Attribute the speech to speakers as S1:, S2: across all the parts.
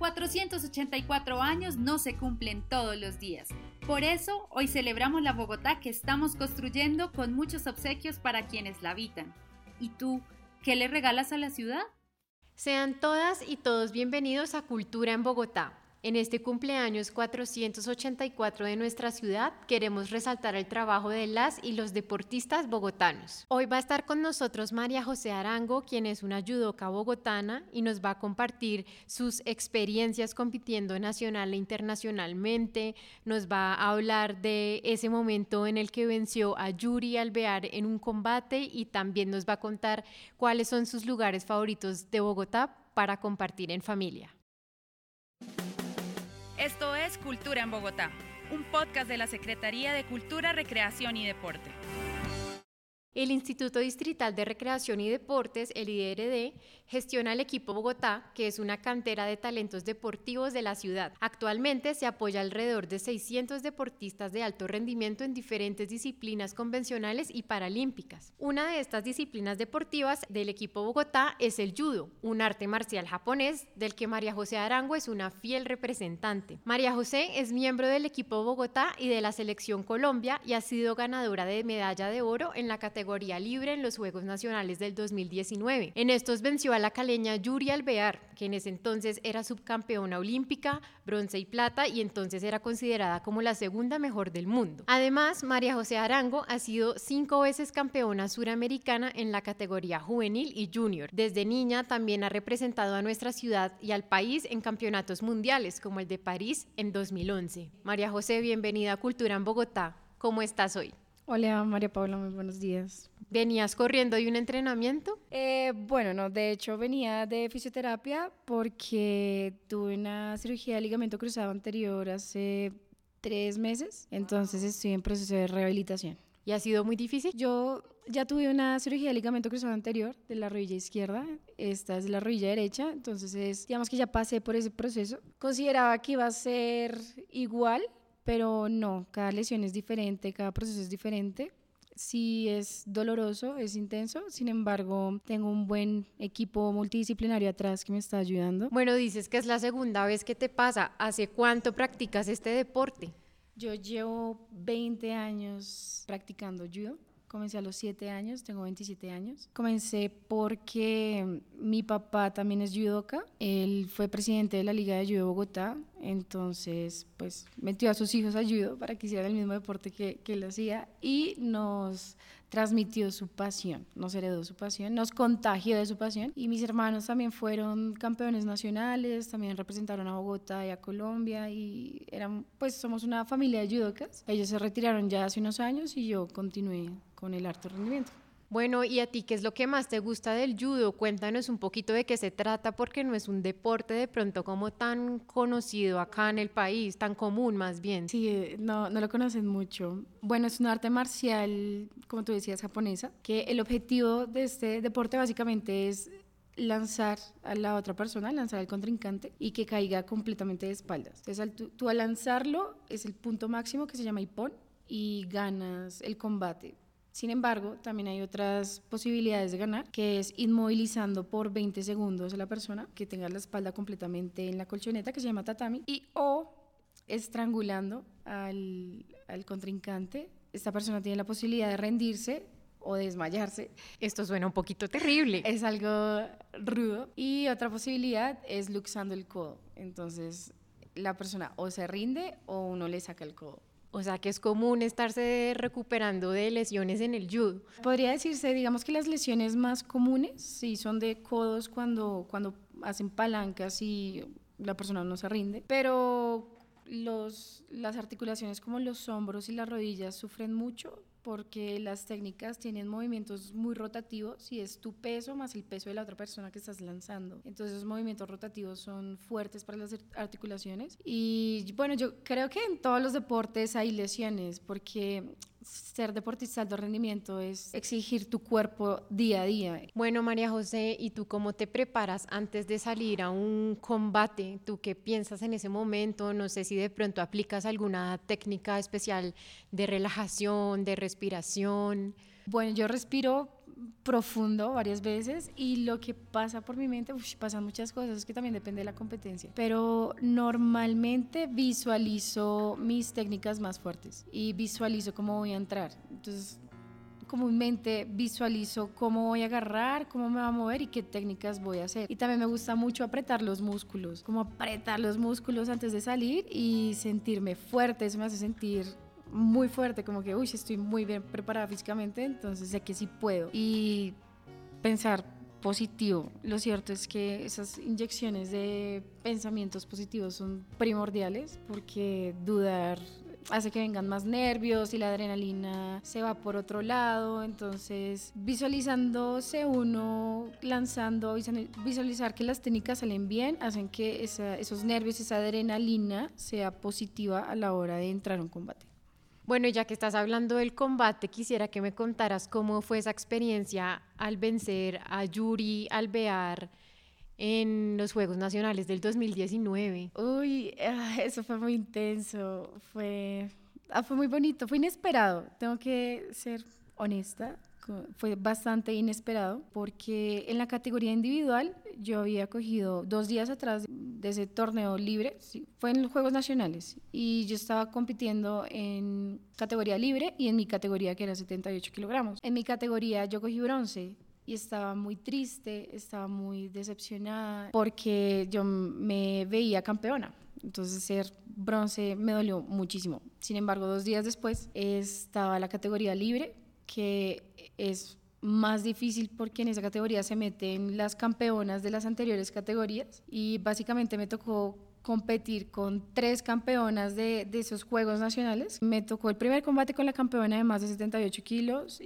S1: 484 años no se cumplen todos los días. Por eso, hoy celebramos la Bogotá que estamos construyendo con muchos obsequios para quienes la habitan. ¿Y tú, qué le regalas a la ciudad?
S2: Sean todas y todos bienvenidos a Cultura en Bogotá en este cumpleaños 484 de nuestra ciudad queremos resaltar el trabajo de las y los deportistas bogotanos. Hoy va a estar con nosotros María José Arango, quien es una judoka bogotana y nos va a compartir sus experiencias compitiendo nacional e internacionalmente. Nos va a hablar de ese momento en el que venció a Yuri Alvear en un combate y también nos va a contar cuáles son sus lugares favoritos de Bogotá para compartir en familia.
S1: Esto es Cultura en Bogotá, un podcast de la Secretaría de Cultura, Recreación y Deporte.
S2: El Instituto Distrital de Recreación y Deportes, el IDRD, gestiona el equipo Bogotá, que es una cantera de talentos deportivos de la ciudad. Actualmente se apoya alrededor de 600 deportistas de alto rendimiento en diferentes disciplinas convencionales y paralímpicas. Una de estas disciplinas deportivas del equipo Bogotá es el judo, un arte marcial japonés del que María José Arango es una fiel representante. María José es miembro del equipo Bogotá y de la selección Colombia y ha sido ganadora de medalla de oro en la categoría categoría libre en los Juegos Nacionales del 2019. En estos venció a la caleña Yuri Alvear, que en ese entonces era subcampeona olímpica, bronce y plata y entonces era considerada como la segunda mejor del mundo. Además, María José Arango ha sido cinco veces campeona suramericana en la categoría juvenil y junior. Desde niña también ha representado a nuestra ciudad y al país en campeonatos mundiales como el de París en 2011. María José, bienvenida a Cultura en Bogotá. ¿Cómo estás hoy?
S3: Hola María Paula, muy buenos días.
S2: ¿Venías corriendo de un entrenamiento?
S3: Eh, bueno, no, de hecho venía de fisioterapia porque tuve una cirugía de ligamento cruzado anterior hace tres meses, entonces estoy en proceso de rehabilitación.
S2: ¿Y ha sido muy difícil?
S3: Yo ya tuve una cirugía de ligamento cruzado anterior de la rodilla izquierda, esta es la rodilla derecha, entonces es, digamos que ya pasé por ese proceso. Consideraba que iba a ser igual pero no, cada lesión es diferente, cada proceso es diferente. Sí es doloroso, es intenso, sin embargo tengo un buen equipo multidisciplinario atrás que me está ayudando.
S2: Bueno, dices que es la segunda vez que te pasa. ¿Hace cuánto practicas este deporte?
S3: Yo llevo 20 años practicando judo. Comencé a los 7 años, tengo 27 años. Comencé porque mi papá también es judoka. Él fue presidente de la Liga de Judo Bogotá. Entonces, pues metió a sus hijos a judo para que hicieran el mismo deporte que, que él hacía y nos transmitió su pasión, nos heredó su pasión, nos contagió de su pasión. Y mis hermanos también fueron campeones nacionales, también representaron a Bogotá y a Colombia y eran, pues somos una familia de judocas. Ellos se retiraron ya hace unos años y yo continué con el alto rendimiento.
S2: Bueno, ¿y a ti qué es lo que más te gusta del judo? Cuéntanos un poquito de qué se trata, porque no es un deporte de pronto como tan conocido acá en el país, tan común más bien.
S3: Sí, eh, no, no lo conocen mucho. Bueno, es un arte marcial, como tú decías, japonesa, que el objetivo de este deporte básicamente es lanzar a la otra persona, lanzar al contrincante y que caiga completamente de espaldas. Entonces, tú, tú al lanzarlo es el punto máximo que se llama ippon y ganas el combate. Sin embargo, también hay otras posibilidades de ganar, que es inmovilizando por 20 segundos a la persona, que tenga la espalda completamente en la colchoneta, que se llama tatami, y o estrangulando al, al contrincante. Esta persona tiene la posibilidad de rendirse o desmayarse.
S2: Esto suena un poquito terrible.
S3: Es algo rudo. Y otra posibilidad es luxando el codo. Entonces, la persona o se rinde o uno le saca el codo.
S2: O sea que es común estarse recuperando de lesiones en el judo.
S3: Podría decirse, digamos que las lesiones más comunes sí son de codos cuando, cuando hacen palancas y la persona no se rinde, pero los, las articulaciones como los hombros y las rodillas sufren mucho porque las técnicas tienen movimientos muy rotativos y es tu peso más el peso de la otra persona que estás lanzando. Entonces esos movimientos rotativos son fuertes para las articulaciones y bueno, yo creo que en todos los deportes hay lesiones porque ser deportista de alto rendimiento es exigir tu cuerpo día a día.
S2: Bueno, María José, ¿y tú cómo te preparas antes de salir a un combate? ¿Tú qué piensas en ese momento? No sé si de pronto aplicas alguna técnica especial de relajación, de respiración.
S3: Bueno, yo respiro profundo varias veces y lo que pasa por mi mente, uf, pasan muchas cosas, es que también depende de la competencia, pero normalmente visualizo mis técnicas más fuertes y visualizo cómo voy a entrar. Entonces, comúnmente visualizo cómo voy a agarrar, cómo me va a mover y qué técnicas voy a hacer. Y también me gusta mucho apretar los músculos, como apretar los músculos antes de salir y sentirme fuerte, eso me hace sentir muy fuerte, como que, uy, estoy muy bien preparada físicamente, entonces sé que sí puedo. Y pensar positivo. Lo cierto es que esas inyecciones de pensamientos positivos son primordiales porque dudar hace que vengan más nervios y la adrenalina se va por otro lado. Entonces, visualizándose uno, lanzando, visualizar que las técnicas salen bien, hacen que esos nervios, esa adrenalina sea positiva a la hora de entrar a un combate.
S2: Bueno, ya que estás hablando del combate, quisiera que me contaras cómo fue esa experiencia al vencer a Yuri Alvear en los Juegos Nacionales del 2019.
S3: Uy, ah, eso fue muy intenso, fue, ah, fue muy bonito, fue inesperado, tengo que ser honesta, fue bastante inesperado porque en la categoría individual yo había cogido dos días atrás de ese torneo libre, fue en los Juegos Nacionales y yo estaba compitiendo en categoría libre y en mi categoría que era 78 kilogramos. En mi categoría yo cogí bronce y estaba muy triste, estaba muy decepcionada porque yo me veía campeona. Entonces ser bronce me dolió muchísimo. Sin embargo, dos días después estaba la categoría libre, que es más difícil porque en esa categoría se meten las campeonas de las anteriores categorías y básicamente me tocó competir con tres campeonas de, de, esos Juegos Nacionales. Me tocó el primer combate con la campeona de más de 78 kilos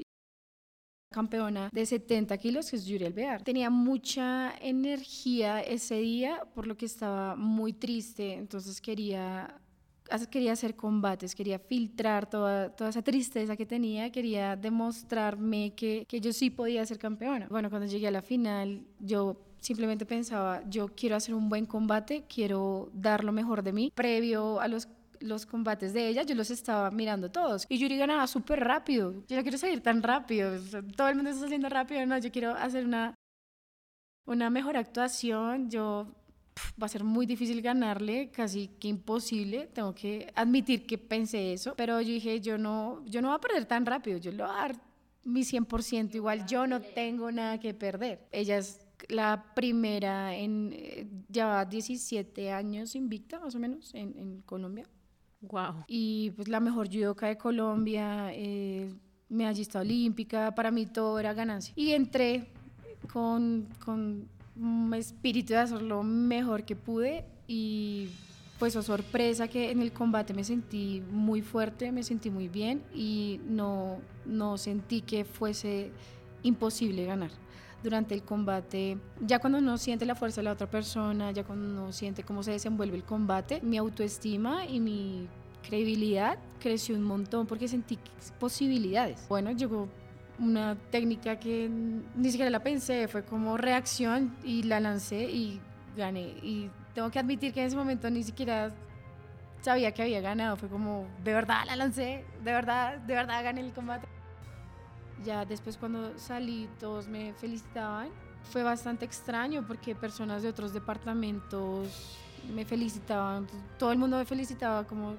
S3: campeona de 70 kilos, que es Yuri Alvear. Tenía mucha energía ese día, por lo que estaba muy triste, entonces quería quería hacer combates, quería filtrar toda, toda esa tristeza que tenía, quería demostrarme que, que yo sí podía ser campeona. Bueno, cuando llegué a la final, yo simplemente pensaba, yo quiero hacer un buen combate, quiero dar lo mejor de mí. Previo a los los combates de ella, yo los estaba mirando todos. Y Yuri ganaba súper rápido. Yo no quiero salir tan rápido. todo el mundo está haciendo rápido. No, yo quiero hacer una, una mejor actuación. Yo va a ser muy difícil ganarle, casi que imposible. Tengo que admitir que pensé eso. Pero yo dije, yo no, yo no voy a perder tan rápido. Yo lo voy a dar mi 100%. Igual yo no tengo nada que perder. Ella es la primera en, eh, lleva 17 años invicta, más o menos, en, en Colombia.
S2: Wow.
S3: Y pues la mejor judoka de Colombia, eh, medallista olímpica, para mí todo era ganancia. Y entré con, con espíritu de hacer lo mejor que pude y pues a sorpresa que en el combate me sentí muy fuerte, me sentí muy bien y no, no sentí que fuese imposible ganar. Durante el combate, ya cuando uno siente la fuerza de la otra persona, ya cuando uno siente cómo se desenvuelve el combate, mi autoestima y mi credibilidad creció un montón porque sentí posibilidades. Bueno, llegó una técnica que ni siquiera la pensé, fue como reacción y la lancé y gané. Y tengo que admitir que en ese momento ni siquiera sabía que había ganado, fue como, de verdad la lancé, de verdad, de verdad gané el combate. Ya después cuando salí todos me felicitaban. Fue bastante extraño porque personas de otros departamentos me felicitaban, todo el mundo me felicitaba como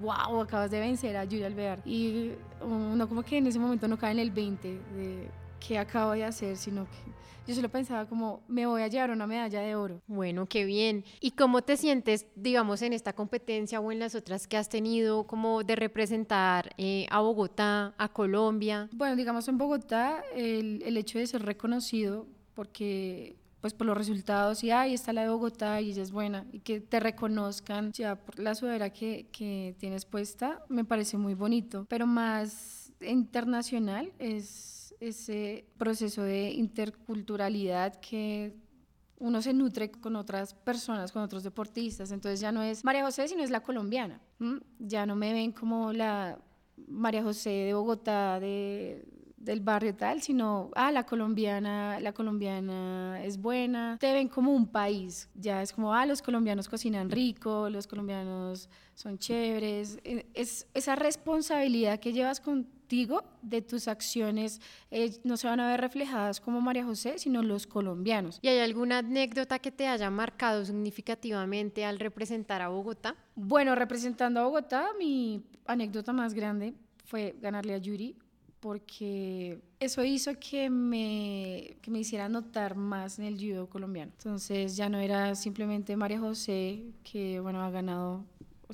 S3: wow, acabas de vencer a Julia Alvear. Y uno como que en ese momento no cae en el 20 de qué acabo de hacer, sino que yo solo pensaba como, me voy a llevar una medalla de oro.
S2: Bueno, qué bien. ¿Y cómo te sientes, digamos, en esta competencia o en las otras que has tenido, como de representar eh, a Bogotá, a Colombia?
S3: Bueno, digamos, en Bogotá, el, el hecho de ser reconocido, porque pues por los resultados y ahí está la de Bogotá y ella es buena y que te reconozcan ya por la sudadera que, que tienes puesta me parece muy bonito pero más internacional es ese proceso de interculturalidad que uno se nutre con otras personas, con otros deportistas, entonces ya no es María José, sino es la colombiana. Ya no me ven como la María José de Bogotá, de del barrio tal, sino, ah, la colombiana, la colombiana es buena. Te ven como un país. Ya es como, ah, los colombianos cocinan rico, los colombianos son chéveres. Eh, es esa responsabilidad que llevas contigo de tus acciones eh, no se van a ver reflejadas como María José, sino los colombianos.
S2: ¿Y hay alguna anécdota que te haya marcado significativamente al representar a Bogotá?
S3: Bueno, representando a Bogotá, mi anécdota más grande fue ganarle a Yuri porque eso hizo que me, que me hiciera notar más en el judo colombiano. Entonces ya no era simplemente María José, que bueno, ha ganado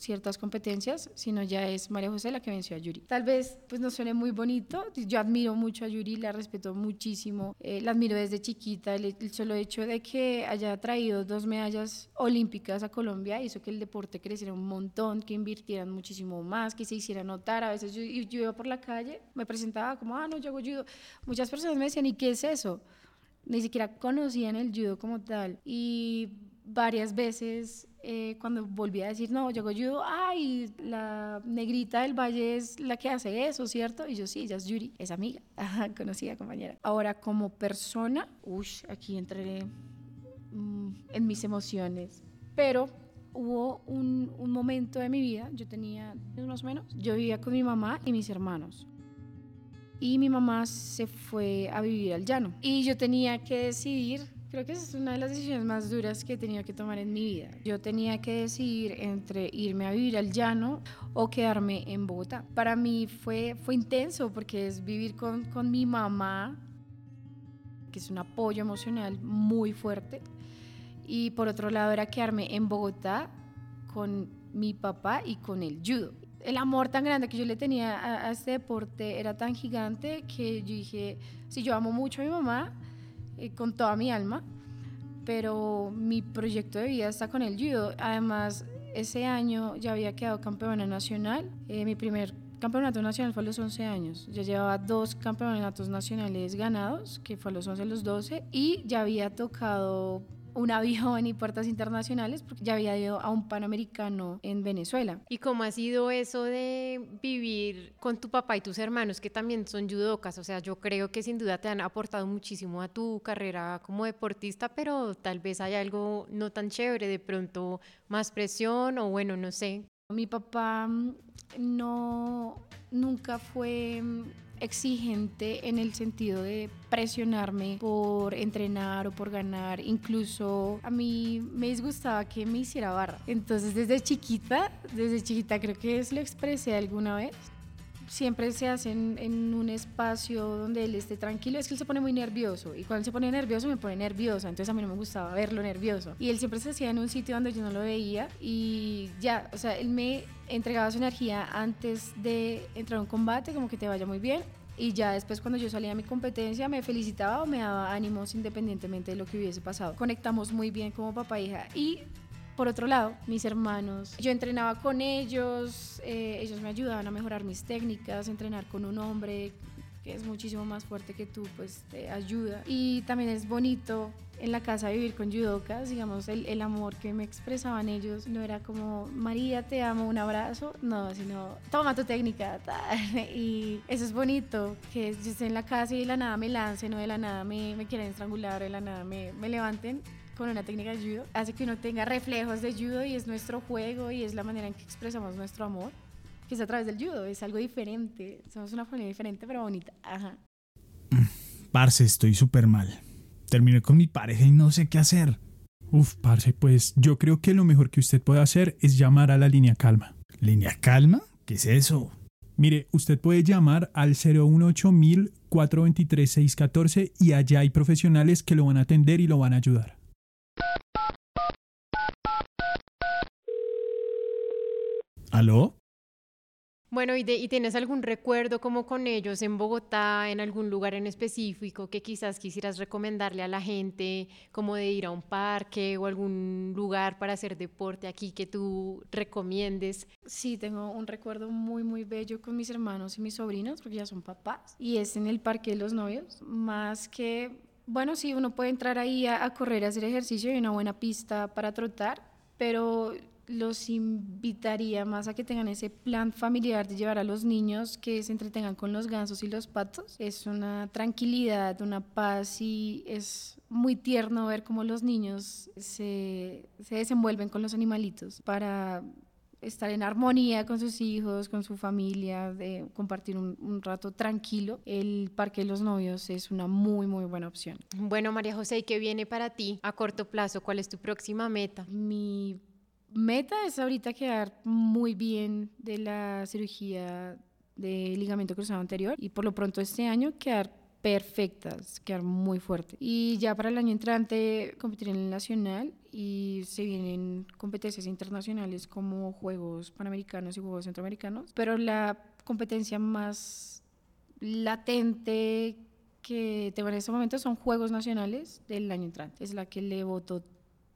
S3: ciertas competencias, sino ya es María José la que venció a Yuri. Tal vez pues no suene muy bonito, yo admiro mucho a Yuri, la respeto muchísimo, eh, la admiro desde chiquita, el, solo hecho de que haya traído dos medallas olímpicas a Colombia hizo que el deporte creciera un montón, que invirtieran muchísimo más, que se hiciera notar, a veces yo, yo iba por la calle, me presentaba como, ah, no, yo hago judo, muchas personas me decían, ¿y qué es eso? Ni siquiera conocían el judo como tal y varias veces eh, cuando volví a decir, no, yo hago judo, ay, la negrita del valle es la que hace eso, ¿cierto? Y yo, sí, ella es Yuri, es amiga, conocida compañera. Ahora, como persona, uff, aquí entré mm, en mis emociones, pero hubo un, un, momento de mi vida, yo tenía o menos, yo vivía con mi mamá y mis hermanos. Y mi mamá se fue a vivir al llano. Y yo tenía que decidir Creo que esa es una de las decisiones más duras que he tenido que tomar en mi vida. Yo tenía que decidir entre irme a vivir al llano o quedarme en Bogotá. Para mí fue, fue intenso porque es vivir con, con mi mamá, que es un apoyo emocional muy fuerte. Y por otro lado era quedarme en Bogotá con mi papá y con el judo. El amor tan grande que yo le tenía a, a este deporte era tan gigante que yo dije, si yo amo mucho a mi mamá, con toda mi alma, pero mi proyecto de vida está con el judo. Además, ese año ya había quedado campeona nacional. Eh, mi primer campeonato nacional fue a los 11 años. Ya llevaba dos campeonatos nacionales ganados, que fue a los 11 y los 12, y ya había tocado un avión y puertas internacionales porque ya había ido a un panamericano en Venezuela.
S2: ¿Y cómo ha sido eso de vivir con tu papá y tus hermanos que también son judocas? O sea, yo creo que sin duda te han aportado muchísimo a tu carrera como deportista, pero tal vez hay algo no tan chévere, de pronto más presión o bueno, no sé.
S3: Mi papá mm, no nunca fue mm, exigente en el sentido de presionarme por entrenar o por ganar. Incluso a mí me disgustaba que me hiciera barra. Entonces desde chiquita, desde chiquita creo que es lo expresé alguna vez siempre se hace en, un espacio donde él esté tranquilo, es que él se pone muy nervioso y cuando se pone nervioso me pone nerviosa, entonces a mí no me gustaba verlo nervioso. Y él siempre se hacía en un sitio donde yo no lo veía y ya, o sea, él me entregaba su energía antes de entrar a un combate, como que te vaya muy bien. Y ya después cuando yo salía a mi competencia me felicitaba o me daba ánimos independientemente de lo que hubiese pasado. Conectamos muy bien como papá e hija y por otro lado, mis hermanos, yo entrenaba con ellos, eh, ellos me ayudaban a mejorar mis técnicas, entrenar con un hombre es muchísimo más fuerte que tú, pues te ayuda. Y también es bonito en la casa vivir con judocas, digamos, el, el, amor que me expresaban ellos no era como, María, te amo, un abrazo, no, sino, toma tu técnica, y eso es bonito, que yo esté en la casa y de la nada me lancen, no de la nada me, me quieren estrangular, de la nada me, me levanten con una técnica de judo, hace que uno tenga reflejos de judo y es nuestro juego y es la manera en que expresamos nuestro amor, que es a través del judo, es algo diferente, somos una familia diferente pero bonita. Ajá.
S4: Parce, estoy súper mal. Terminé con mi pareja y no sé qué hacer. Uf, parce, pues yo creo que lo mejor que usted puede hacer es llamar a la línea calma. ¿Línea calma? ¿Qué es eso? Mire, usted puede llamar al 018 423 614 y allá hay profesionales que lo van a atender y lo van a ayudar. ¿Aló?
S2: Bueno, ¿y, ¿y, tienes algún recuerdo como con ellos en Bogotá, en algún lugar en específico que quizás quisieras recomendarle a la gente, como de ir a un parque o algún lugar para hacer deporte aquí que tú recomiendes?
S3: Sí, tengo un recuerdo muy, muy bello con mis hermanos y mis sobrinos, porque ya son papás, y es en el Parque de los Novios, más que, bueno, sí, uno puede entrar ahí a, a correr, a hacer ejercicio y una buena pista para trotar, pero los invitaría más a que tengan ese plan familiar de llevar a los niños que se entretengan con los gansos y los patos. Es una tranquilidad, una paz y es muy tierno ver cómo los niños se, se desenvuelven con los animalitos para estar en armonía con sus hijos, con su familia, de compartir un, un, rato tranquilo, el Parque de los Novios es una muy, muy buena opción.
S2: Bueno, María José, ¿y qué viene para ti a corto plazo? ¿Cuál es tu próxima meta?
S3: Mi meta es ahorita quedar muy bien de la cirugía de ligamento cruzado anterior y por lo pronto este año quedar perfectas, quedar muy fuerte. Y ya para el año entrante competir en el nacional y se vienen competencias internacionales como Juegos Panamericanos y Juegos Centroamericanos, pero la competencia más latente que tengo en este momento son Juegos Nacionales del año entrante. Es la que le voto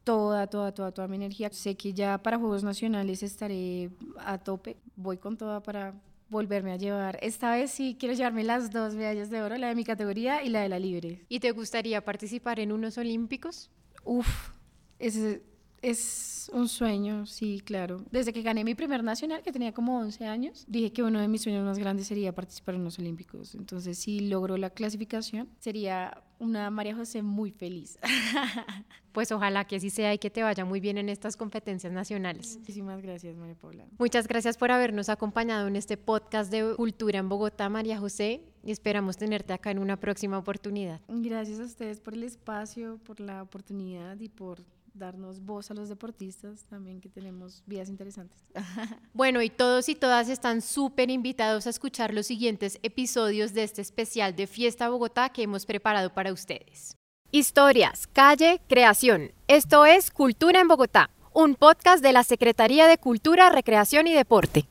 S3: toda, toda, toda, toda mi energía. Sé que ya para Juegos Nacionales estaré a tope. Voy con toda para volverme a llevar. Esta vez sí quiero llevarme las dos medallas de oro, la de mi categoría y la de la libre.
S2: ¿Y te gustaría participar en unos Olímpicos?
S3: Uf, ese es un sueño, sí, claro. Desde que gané mi primer nacional, que tenía como 11 años, dije que uno de mis sueños más grandes sería participar en los Olímpicos. Entonces, si logro la clasificación, sería una María José muy feliz.
S2: Pues ojalá que así sea y que te vaya muy bien en estas competencias nacionales.
S3: Muchísimas gracias, María Paula.
S2: Muchas gracias por habernos acompañado en este podcast de Cultura en Bogotá, María José, y esperamos tenerte acá en una próxima oportunidad.
S3: Gracias a ustedes por el espacio, por la oportunidad y por darnos voz a los deportistas también que tenemos vidas interesantes.
S2: Bueno, y todos y todas están súper invitados a escuchar los siguientes episodios de este especial de Fiesta Bogotá que hemos preparado para ustedes. Historias, calle, creación. Esto es Cultura en Bogotá, un podcast de la Secretaría de Cultura, Recreación y Deporte.